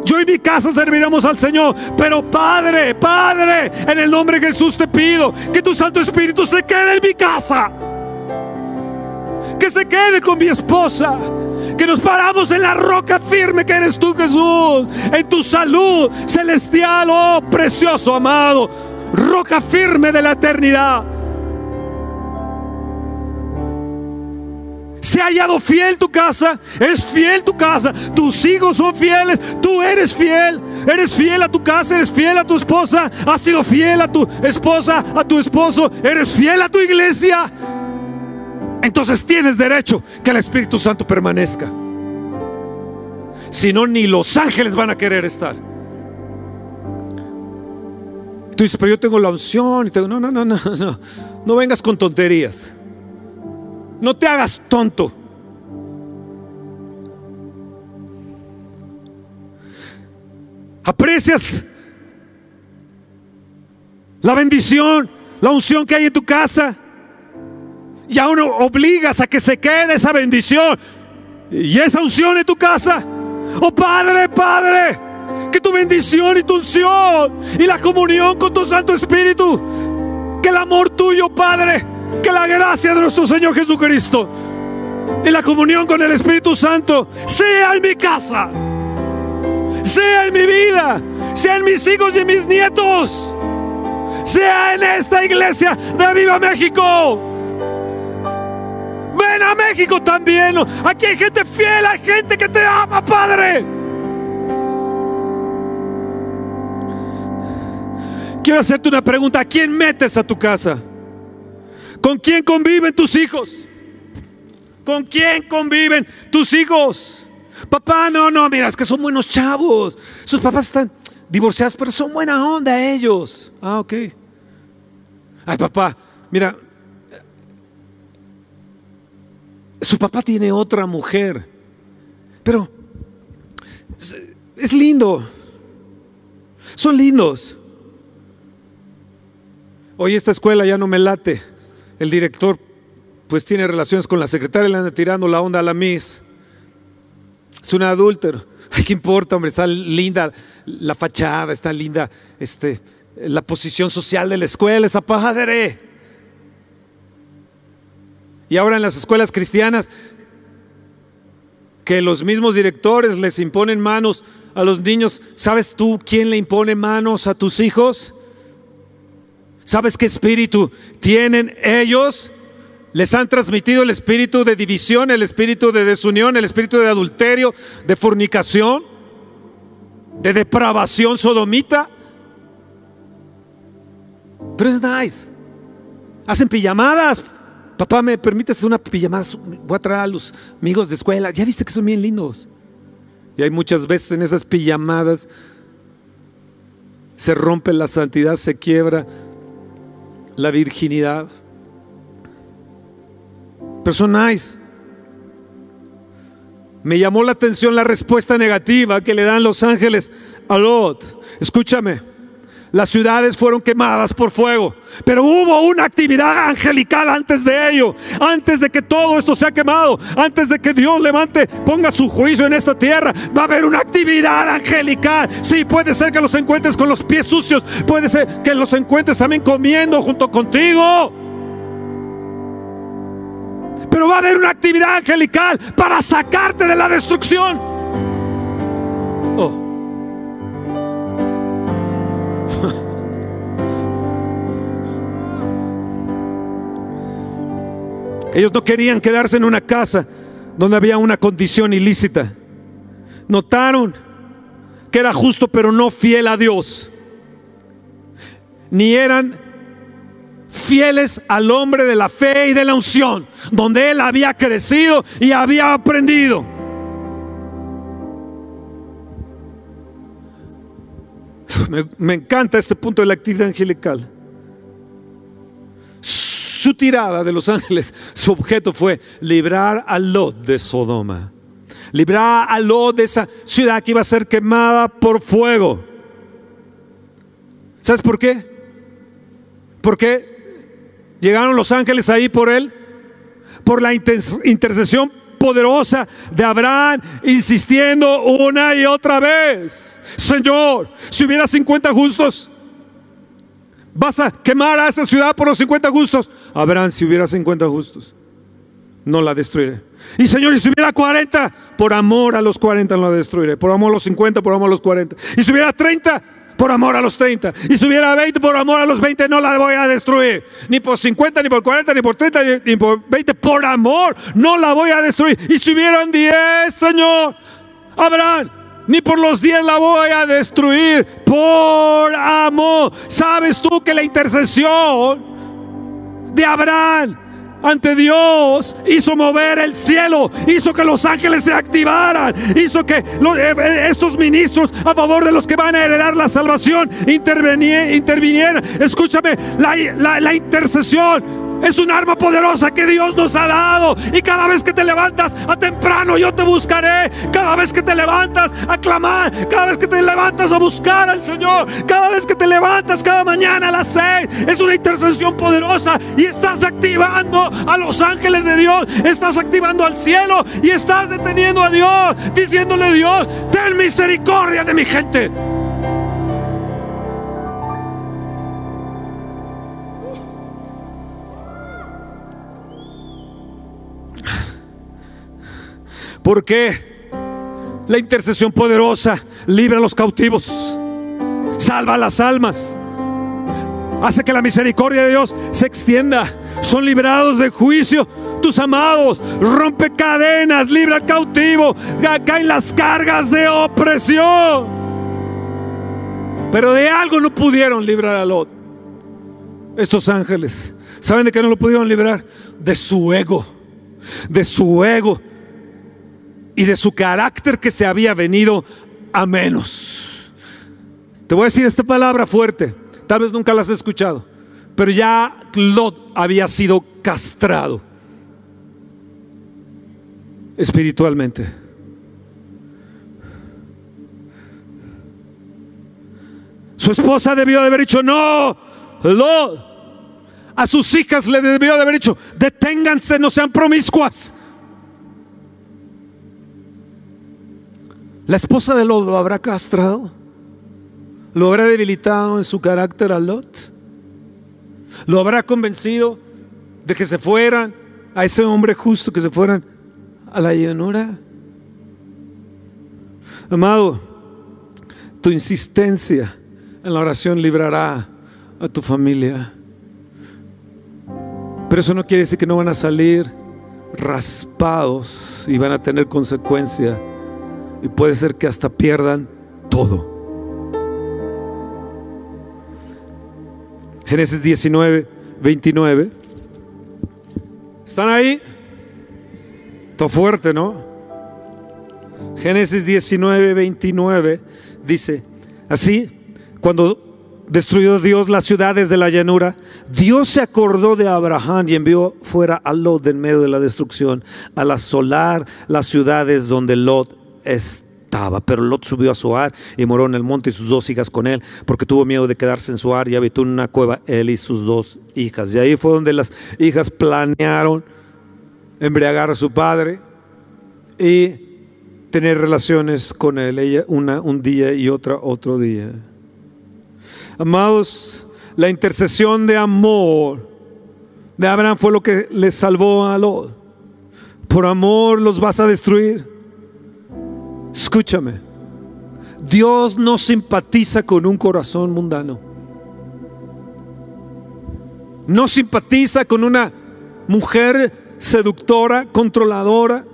Yo y mi casa serviremos al Señor. Pero Padre, Padre, en el nombre de Jesús te pido que tu Santo Espíritu se quede en mi casa. Que se quede con mi esposa. Que nos paramos en la roca firme que eres tú, Jesús. En tu salud celestial, oh precioso amado. Roca firme de la eternidad. Se ha hallado fiel tu casa, es fiel tu casa, tus hijos son fieles, tú eres fiel, eres fiel a tu casa, eres fiel a tu esposa, has sido fiel a tu esposa, a tu esposo, eres fiel a tu iglesia. Entonces tienes derecho que el Espíritu Santo permanezca. Si no, ni los ángeles van a querer estar. Tú dices, pero yo tengo la unción. Y tengo, no, no, no, no, no. No vengas con tonterías. No te hagas tonto. Aprecias la bendición, la unción que hay en tu casa. Y aún obligas a que se quede esa bendición y esa unción en tu casa. Oh Padre, Padre, que tu bendición y tu unción y la comunión con tu Santo Espíritu, que el amor tuyo, Padre, que la gracia de nuestro Señor Jesucristo y la comunión con el Espíritu Santo sea en mi casa, sea en mi vida, sea en mis hijos y mis nietos, sea en esta iglesia de Viva México. Ven a México también. Aquí hay gente fiel, hay gente que te ama, Padre. Quiero hacerte una pregunta. ¿A quién metes a tu casa? ¿Con quién conviven tus hijos? ¿Con quién conviven tus hijos? Papá, no, no, mira, es que son buenos chavos. Sus papás están divorciados, pero son buena onda ellos. Ah, ok. Ay, papá, mira, su papá tiene otra mujer, pero es lindo. Son lindos. Hoy esta escuela ya no me late. El director pues tiene relaciones con la secretaria, le anda tirando la onda a la Miss. Es un adúltero. ¿qué importa, hombre? Está linda la fachada, está linda este, la posición social de la escuela, esa padre. Y ahora en las escuelas cristianas, que los mismos directores les imponen manos a los niños, ¿sabes tú quién le impone manos a tus hijos? ¿Sabes qué espíritu tienen ellos? Les han transmitido el espíritu de división, el espíritu de desunión, el espíritu de adulterio, de fornicación, de depravación sodomita. Pero es nice. Hacen pijamadas. Papá, ¿me permites hacer una pijamada? Voy a traer a los amigos de escuela. Ya viste que son bien lindos. Y hay muchas veces en esas pijamadas se rompe la santidad, se quiebra la virginidad personas. Me llamó la atención la respuesta negativa que le dan los ángeles a Lot. Escúchame, las ciudades fueron quemadas por fuego, pero hubo una actividad angelical antes de ello, antes de que todo esto sea quemado, antes de que Dios levante, ponga su juicio en esta tierra, va a haber una actividad angelical. Sí, puede ser que los encuentres con los pies sucios, puede ser que los encuentres también comiendo junto contigo. Pero va a haber una actividad angelical para sacarte de la destrucción. Oh. Ellos no querían quedarse en una casa donde había una condición ilícita. Notaron que era justo pero no fiel a Dios. Ni eran fieles al hombre de la fe y de la unción, donde él había crecido y había aprendido. Me, encanta este punto de la actividad angelical. Su tirada de los ángeles, su objeto fue librar a Lot de Sodoma. Librar a Lot de esa ciudad que iba a ser quemada por fuego. ¿Sabes por qué? Porque Llegaron los ángeles ahí por él, por la intercesión poderosa de Abraham, insistiendo una y otra vez. Señor, si hubiera 50 justos, vas a quemar a esa ciudad por los 50 justos. Abraham, si hubiera 50 justos, no la destruiré. Y Señor, si hubiera 40, por amor a los 40 no la destruiré. Por amor a los 50, por amor a los 40. Y si hubiera 30, por amor a los 30. Y si hubiera 20 por amor a los 20, no la voy a destruir. Ni por 50, ni por 40, ni por 30, ni, por 20. Por amor, no la voy a destruir. Y si hubieran 10, Señor, Abraham, ni por los 10 la voy a destruir. Por amor. ¿Sabes tú que la intercesión de Abraham ante Dios, hizo mover el cielo, hizo que los ángeles se activaran, hizo que eh, eh, estos ministros a favor de los que van a heredar la salvación intervinieran. Escúchame, la intercesión es un arma poderosa que Dios nos ha dado. Y cada vez que te levantas a temprano, yo te buscaré. Cada vez que te levantas a clamar. Cada vez que te levantas a buscar al Señor. Cada vez que te levantas cada mañana a las seis. Es una intercesión poderosa. Y estás activando a los ángeles de Dios. Estás activando al cielo. Y estás deteniendo a Dios. Diciéndole Dios, ten misericordia de mi gente. ¿Por qué? La intercesión poderosa libra a los cautivos, salva a las almas, hace que la misericordia de Dios se extienda. Son librados de juicio tus amados, rompe cadenas, libra al cautivo, caen las cargas de opresión. Pero de algo no pudieron librar a Lot. Estos ángeles, ¿saben de qué no lo pudieron librar? De su ego, de su ego y de su carácter que se había venido a menos. Te voy a decir esta palabra fuerte, tal vez nunca la has escuchado, pero ya Lot había sido castrado espiritualmente. Su esposa debió de haber dicho, no, Lot. A sus hijas le debió de haber dicho, deténganse, no sean promiscuas. ¿La esposa de Lot lo habrá castrado? ¿Lo habrá debilitado en su carácter a Lot? ¿Lo habrá convencido de que se fueran a ese hombre justo, que se fueran a la llanura? Amado, tu insistencia en la oración librará a tu familia. Pero eso no quiere decir que no van a salir raspados y van a tener consecuencia. Y puede ser que hasta pierdan todo. Génesis 19, 29. ¿Están ahí? Todo fuerte, ¿no? Génesis 19, 29 dice, así, cuando destruyó Dios las ciudades de la llanura, Dios se acordó de Abraham y envió fuera a Lot en medio de la destrucción, al asolar las ciudades donde Lot estaba. Pero Lot subió a Zoar y moró en el monte y sus dos hijas con él, porque tuvo miedo de quedarse en Zoar y habitó en una cueva él y sus dos hijas. Y ahí fue donde las hijas planearon embriagar a su padre y tener relaciones con él, ella una un día y otra otro día. Amados, la intercesión de amor de Abraham fue lo que le salvó a Lot. Por amor los vas a destruir. Escúchame. Dios no simpatiza con un corazón mundano. No simpatiza con una mujer seductora, controladora,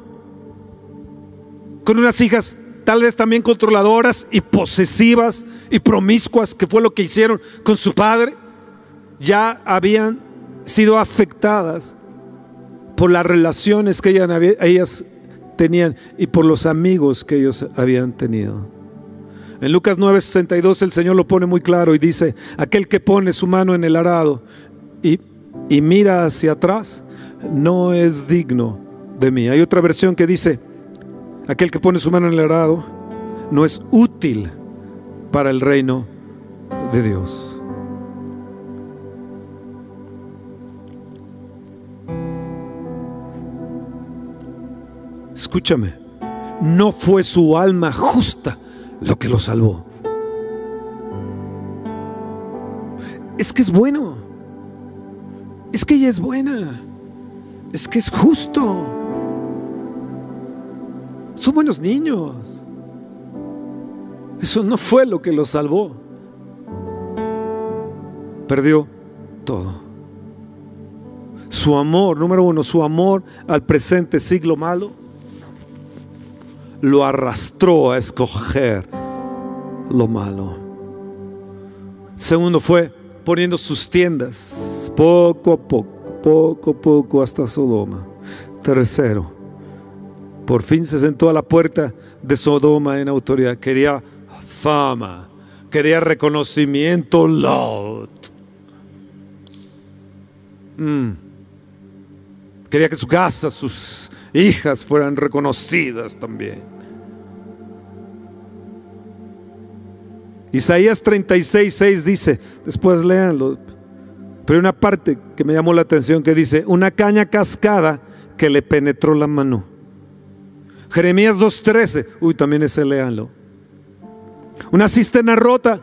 con unas hijas tal vez también controladoras y posesivas y promiscuas, que fue lo que hicieron con su padre, ya habían sido afectadas por las relaciones que ellas, tenían y por los amigos que ellos habían tenido. En Lucas 9:62 el Señor lo pone muy claro y dice, aquel que pone su mano en el arado y, y mira hacia atrás, no es digno de mí. Hay otra versión que dice, aquel que pone su mano en el arado no es útil para el reino de Dios. Escúchame, no fue su alma justa lo que lo salvó. Es que es bueno. Es que ella es buena. Es que es justo. Son buenos niños. Eso no fue lo que lo salvó. Perdió todo. Su amor, número uno, su amor al presente siglo malo, lo arrastró a escoger lo malo. Segundo fue poniendo sus tiendas poco a poco, poco a poco hasta Sodoma. Tercero, por fin se sentó a la puerta de Sodoma en autoridad. Quería fama, quería reconocimiento, Lot. Mm. Quería que su casa, sus hijas fueran reconocidas también. Isaías 36, 6 dice, después léanlo, pero hay una parte que me llamó la atención que dice, una caña cascada que le penetró la mano. Jeremías 2.13, uy, también ese léanlo. Una cisterna rota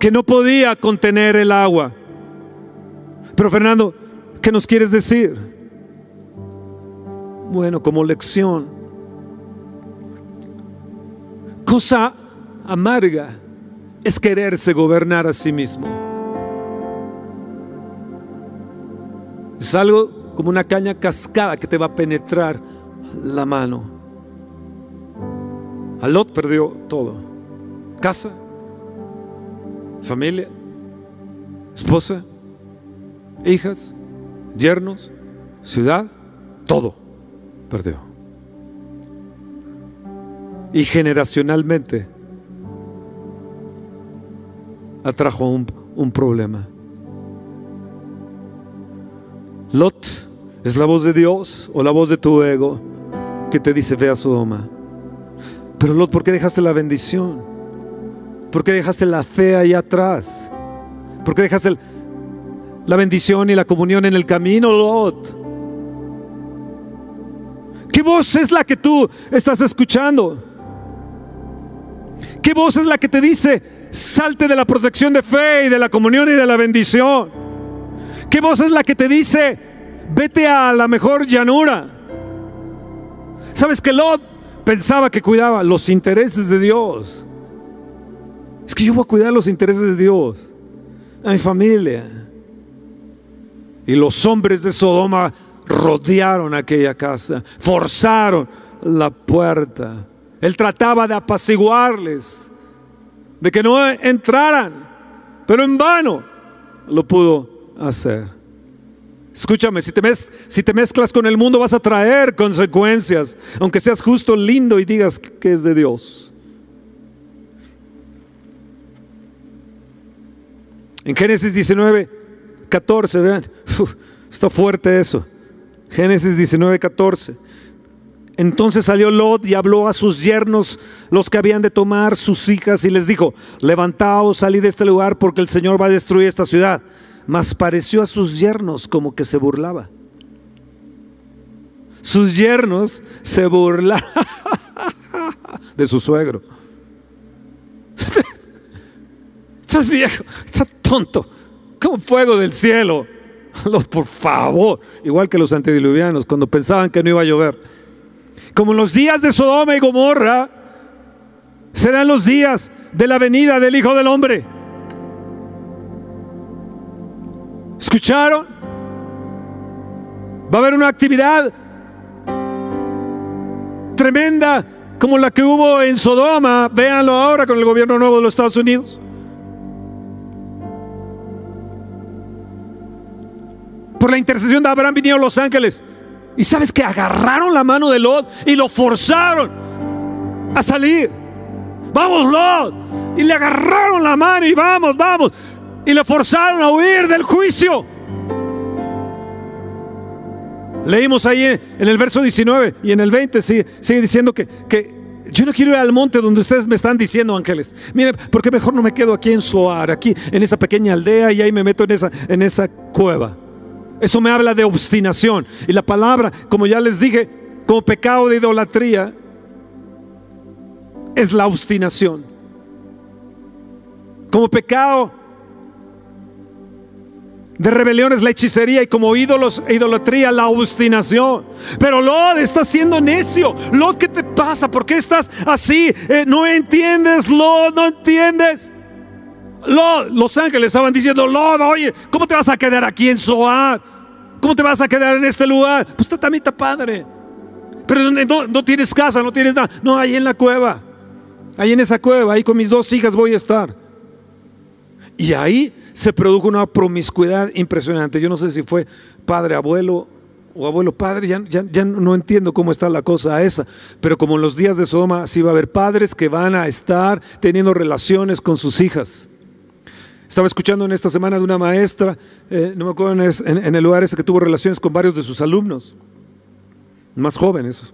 que no podía contener el agua. Pero Fernando, ¿qué nos quieres decir? Bueno, como lección, cosa amarga es quererse gobernar a sí mismo. Es algo como una caña cascada que te va a penetrar la mano. A Lot perdió todo. Casa, familia, esposa, hijas, yernos, ciudad, todo perdió. Y generacionalmente atrajo un, un problema. Lot es la voz de Dios o la voz de tu ego que te dice ve a Sodoma. Pero Lot, ¿por qué dejaste la bendición? ¿Por qué dejaste la fe ahí atrás? ¿Por qué dejaste la bendición y la comunión en el camino, Lot? ¿Qué voz es la que tú estás escuchando? ¿Qué voz es la que te dice, salte de la protección de fe y de la comunión y de la bendición? ¿Qué voz es la que te dice, vete a la mejor llanura? ¿Sabes que Lot pensaba que cuidaba los intereses de Dios? Es que yo voy a cuidar los intereses de Dios, a mi familia. Y los hombres de Sodoma rodearon aquella casa, forzaron la puerta. Él trataba de apaciguarles, de que no entraran, pero en vano lo pudo hacer. Escúchame, si te, si te mezclas con el mundo vas a traer consecuencias, aunque seas justo, lindo y digas que es de Dios. En Génesis 19, 14, vean, está fuerte eso. Génesis 19, 14. Entonces salió Lot y habló a sus yernos, los que habían de tomar sus hijas, y les dijo, levantaos, salid de este lugar, porque el Señor va a destruir esta ciudad. Mas pareció a sus yernos como que se burlaba. Sus yernos se burlaban de su suegro. Estás viejo, estás tonto, como fuego del cielo. por favor, igual que los antediluvianos, cuando pensaban que no iba a llover. Como los días de Sodoma y Gomorra, serán los días de la venida del Hijo del Hombre. ¿Escucharon? Va a haber una actividad tremenda como la que hubo en Sodoma. Véanlo ahora con el gobierno nuevo de los Estados Unidos. por la intercesión de Abraham vinieron los ángeles. Y sabes que agarraron la mano de Lot y lo forzaron a salir. Vamos, Lot. Y le agarraron la mano y vamos, vamos. Y le forzaron a huir del juicio. Leímos ahí en el verso 19 y en el 20 sigue, diciendo que, que, yo no quiero ir al monte donde ustedes me están diciendo, ángeles. Mire, porque mejor no me quedo aquí en Soar, aquí en esa pequeña aldea y ahí me meto en esa, en esa cueva. Eso me habla de obstinación. Y la palabra, como ya les dije, como pecado de idolatría, es la obstinación. Como pecado de rebelión es la hechicería y como ídolos e idolatría la obstinación. Pero Lot está siendo necio. Lot, ¿qué te pasa? ¿Por qué estás así? Eh, no entiendes, Lot, no entiendes los ángeles estaban diciendo, Lord, oye, ¿cómo te vas a quedar aquí en Zoar? ¿Cómo te vas a quedar en este lugar? Pues tú también está padre. Pero no, no, tienes casa, no tienes nada. No, ahí en la cueva. Ahí en esa cueva, ahí con mis dos hijas voy a estar. Y ahí se produjo una promiscuidad impresionante. Yo no sé si fue padre, abuelo o abuelo, padre, ya, ya, ya, no entiendo cómo está la cosa esa, pero como en los días de Sodoma, sí va a haber padres que van a estar teniendo relaciones con sus hijas. Estaba escuchando en esta semana de una maestra, eh, no me acuerdo, en, el lugar ese que tuvo relaciones con varios de sus alumnos, más jóvenes.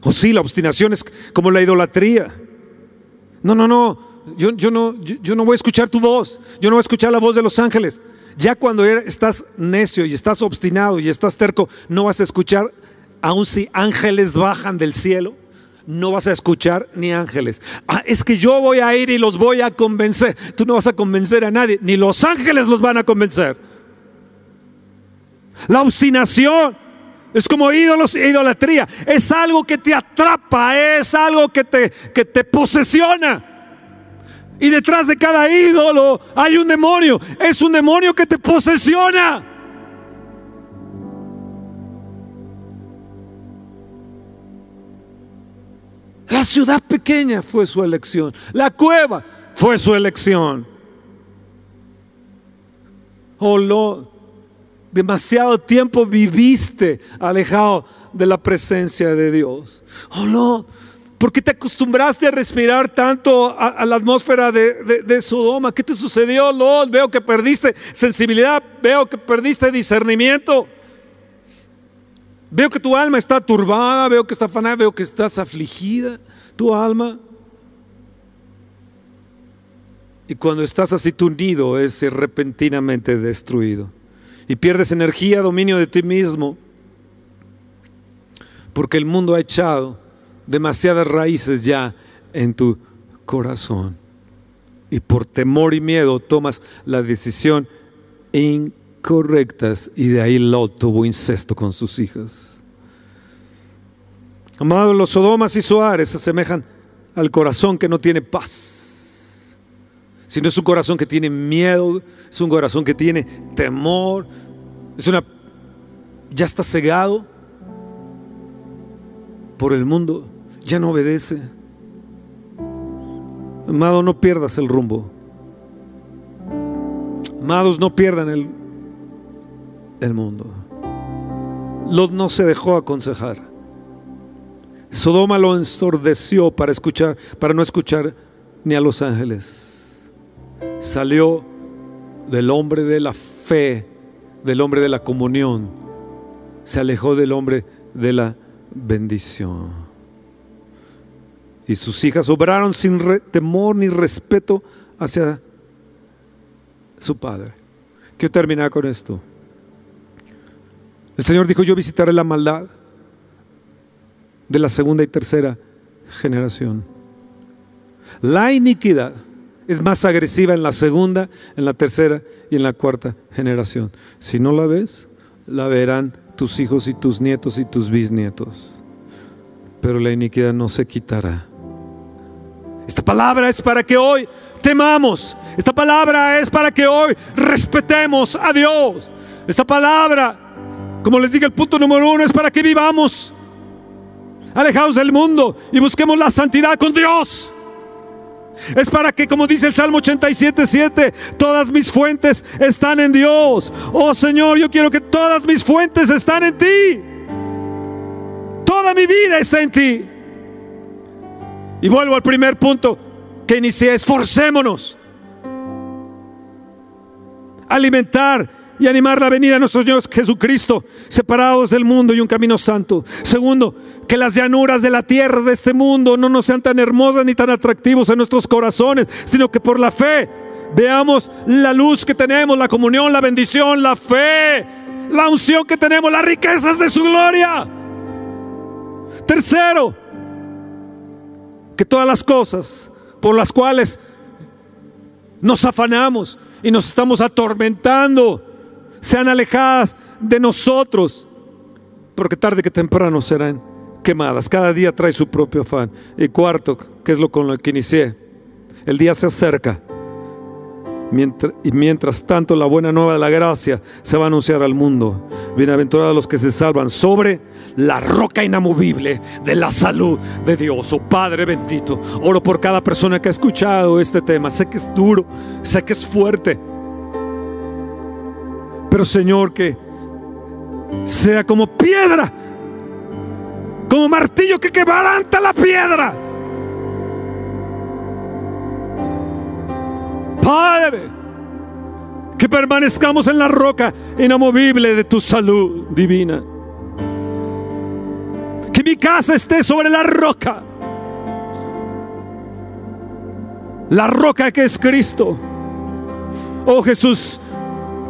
O sí, la obstinación es como la idolatría. No, no, no, yo, yo no, yo, no voy a escuchar tu voz, yo no voy a escuchar la voz de los ángeles. Ya cuando er, estás necio y estás obstinado y estás terco, no vas a escuchar, aun si ángeles bajan del cielo no vas a escuchar ni ángeles. Ah, es que yo voy a ir y los voy a convencer. Tú no vas a convencer a nadie, ni los ángeles los van a convencer. La obstinación Es como ídolos e idolatría. Es algo que te atrapa, es algo que te, que te posesiona. Y detrás de cada ídolo hay un demonio. Es un demonio que te posesiona. La ciudad pequeña fue su elección. La cueva fue su elección. Oh Lord, demasiado tiempo viviste alejado de la presencia de Dios. Oh Lord, ¿por qué te acostumbraste a respirar tanto a, la atmósfera de, de, Sodoma? ¿Qué te sucedió, Lord? Veo que perdiste sensibilidad, veo que perdiste discernimiento. Veo que tu alma está turbada, veo que está afanada, veo que estás afligida, tu alma. Y cuando estás así tundido es repentinamente destruido. Y pierdes energía, dominio de ti mismo. Porque el mundo ha echado demasiadas raíces ya en tu corazón. Y por temor y miedo tomas la decisión incorrecta. Y de ahí Lot tuvo incesto con sus hijas. Amados, los Sodomas y Soares se asemejan al corazón que no tiene paz sino es un corazón que tiene miedo, es un corazón que tiene temor, es una ya está cegado por el mundo, ya no obedece. Amado, no pierdas el rumbo. Amados, no pierdan el, el mundo. Lot no se dejó aconsejar. Sodoma lo ensordeció para escuchar, para no escuchar ni a los ángeles salió del hombre de la fe, del hombre de la comunión, se alejó del hombre de la bendición. Y sus hijas obraron sin temor ni respeto hacia su padre. Quiero terminar con esto. El Señor dijo, yo visitaré la maldad de la segunda y tercera generación. La iniquidad es más agresiva en la segunda, en la tercera y en la cuarta generación. Si no la ves, la verán tus hijos y tus nietos y tus bisnietos. Pero la iniquidad no se quitará. Esta palabra es para que hoy temamos. Esta palabra es para que hoy respetemos a Dios. Esta palabra, como les dije, el punto número uno es para que vivamos alejados del mundo y busquemos la santidad con Dios. Es para que, como dice el Salmo 87, 7, todas mis fuentes están en Dios. Oh Señor, yo quiero que todas mis fuentes están en ti. Toda mi vida está en ti. Y vuelvo al primer punto que inicié, esforcémonos. Alimentar y animar la venida de nuestro Señor Jesucristo, separados del mundo y un camino santo. Segundo, que las llanuras de la tierra de este mundo no nos sean tan hermosas ni tan atractivos en nuestros corazones, sino que por la fe veamos la luz que tenemos, la comunión, la bendición, la fe, la unción que tenemos, las riquezas de su gloria. Tercero, que todas las cosas por las cuales nos afanamos y nos estamos atormentando, sean alejadas de nosotros, porque tarde que temprano serán quemadas. Cada día trae su propio afán. Y cuarto, que es lo con lo que inicié, el día se acerca. y mientras tanto la buena nueva de la gracia se va a anunciar al mundo. Bienaventurados los que se salvan sobre la roca inamovible de la salud de Dios. Oh Padre bendito, oro por cada persona que ha escuchado este tema. Sé que es duro, sé que es fuerte. Pero Señor, que sea como piedra, como martillo que quebranta la piedra. Padre, que permanezcamos en la roca inamovible de tu salud divina. Que mi casa esté sobre la roca. La roca que es Cristo. Oh Jesús,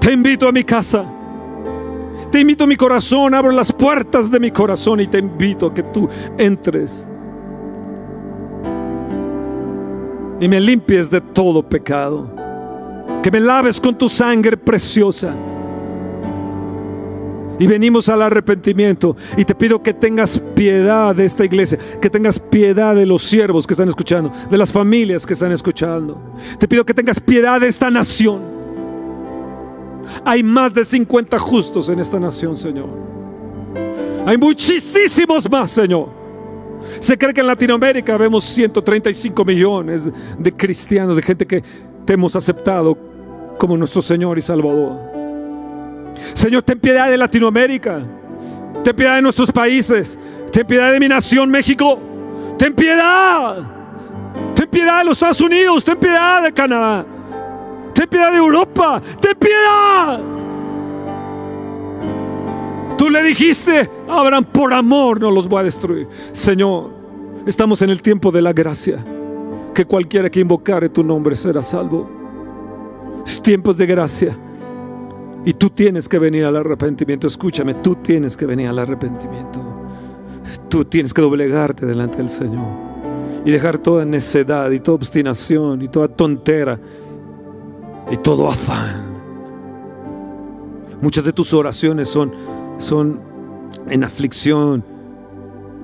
te invito a mi casa. Te invito a mi corazón. Abro las puertas de mi corazón y te invito a que tú entres. Y me limpies de todo pecado. Que me laves con tu sangre preciosa. Y venimos al arrepentimiento. Y te pido que tengas piedad de esta iglesia, que tengas piedad de los siervos que están escuchando, de las familias que están escuchando. Te pido que tengas piedad de esta nación. Hay más de 50 justos en esta nación, Señor. Hay muchísimos más, Señor. Se cree que en Latinoamérica vemos 135 millones de cristianos, de gente que te hemos aceptado como nuestro Señor y Salvador. Señor, ten piedad de Latinoamérica. Ten piedad de nuestros países. Ten piedad de mi nación, México. Ten piedad. Ten piedad de los Estados Unidos. Ten piedad de Canadá. Ten piedad de Europa. Ten piedad. Tú le dijiste Abraham, por amor no los voy a destruir. Señor, estamos en el tiempo de la gracia. Que cualquiera que invocare tu nombre será salvo. Es tiempos de gracia. Y tú tienes que venir al arrepentimiento. Escúchame, tú tienes que venir al arrepentimiento. Tú tienes que doblegarte delante del Señor. Y dejar toda necedad y toda obstinación y toda tontera y todo afán. Muchas de tus oraciones son, son en aflicción,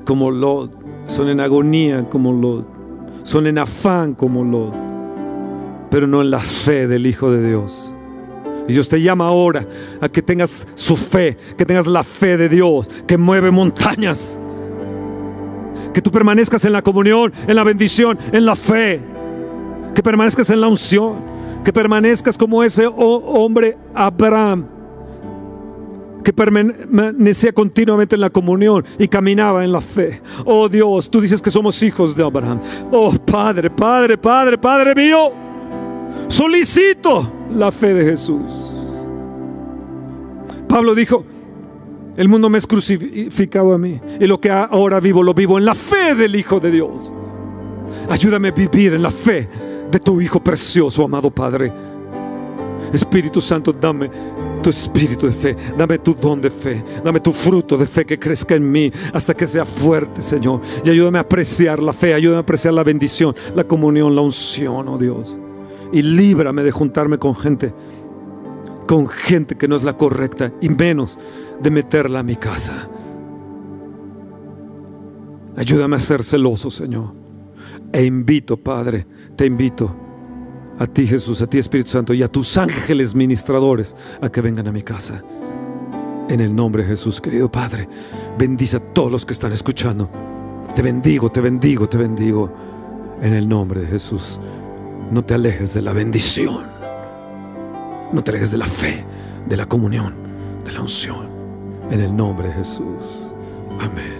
como lo, son en agonía, como lo, son en afán, como lo, pero no en la fe del Hijo de Dios. Y Dios te llama ahora a que tengas su fe, que tengas la fe de Dios, que mueve montañas. Que tú permanezcas en la comunión, en la bendición, en la fe. Que permanezcas en la unción. Que permanezcas como ese hombre Abraham. Que permanecía continuamente en la comunión y caminaba en la fe. Oh Dios, tú dices que somos hijos de Abraham. Oh Padre, Padre, Padre, Padre mío. Solicito la fe de Jesús. Pablo dijo, el mundo me es crucificado a mí y lo que ahora vivo lo vivo en la fe del Hijo de Dios. Ayúdame a vivir en la fe de tu Hijo precioso, amado Padre. Espíritu Santo, dame tu espíritu de fe, dame tu don de fe, dame tu fruto de fe que crezca en mí hasta que sea fuerte, Señor. Y ayúdame a apreciar la fe, ayúdame a apreciar la bendición, la comunión, la unción, oh Dios y líbrame de juntarme con gente, con gente que no es la correcta y menos de meterla a mi casa. Ayúdame a ser celoso, Señor. E invito, Padre, te invito a ti, Jesús, a ti, Espíritu Santo, y a tus ángeles ministradores a que vengan a mi casa. En el nombre de Jesús, querido Padre, bendice a todos los que están escuchando. Te bendigo, te bendigo, te bendigo. En el nombre de Jesús no te alejes de la bendición. No te alejes de la fe, de la comunión, de la unción. En el nombre de Jesús. Amén.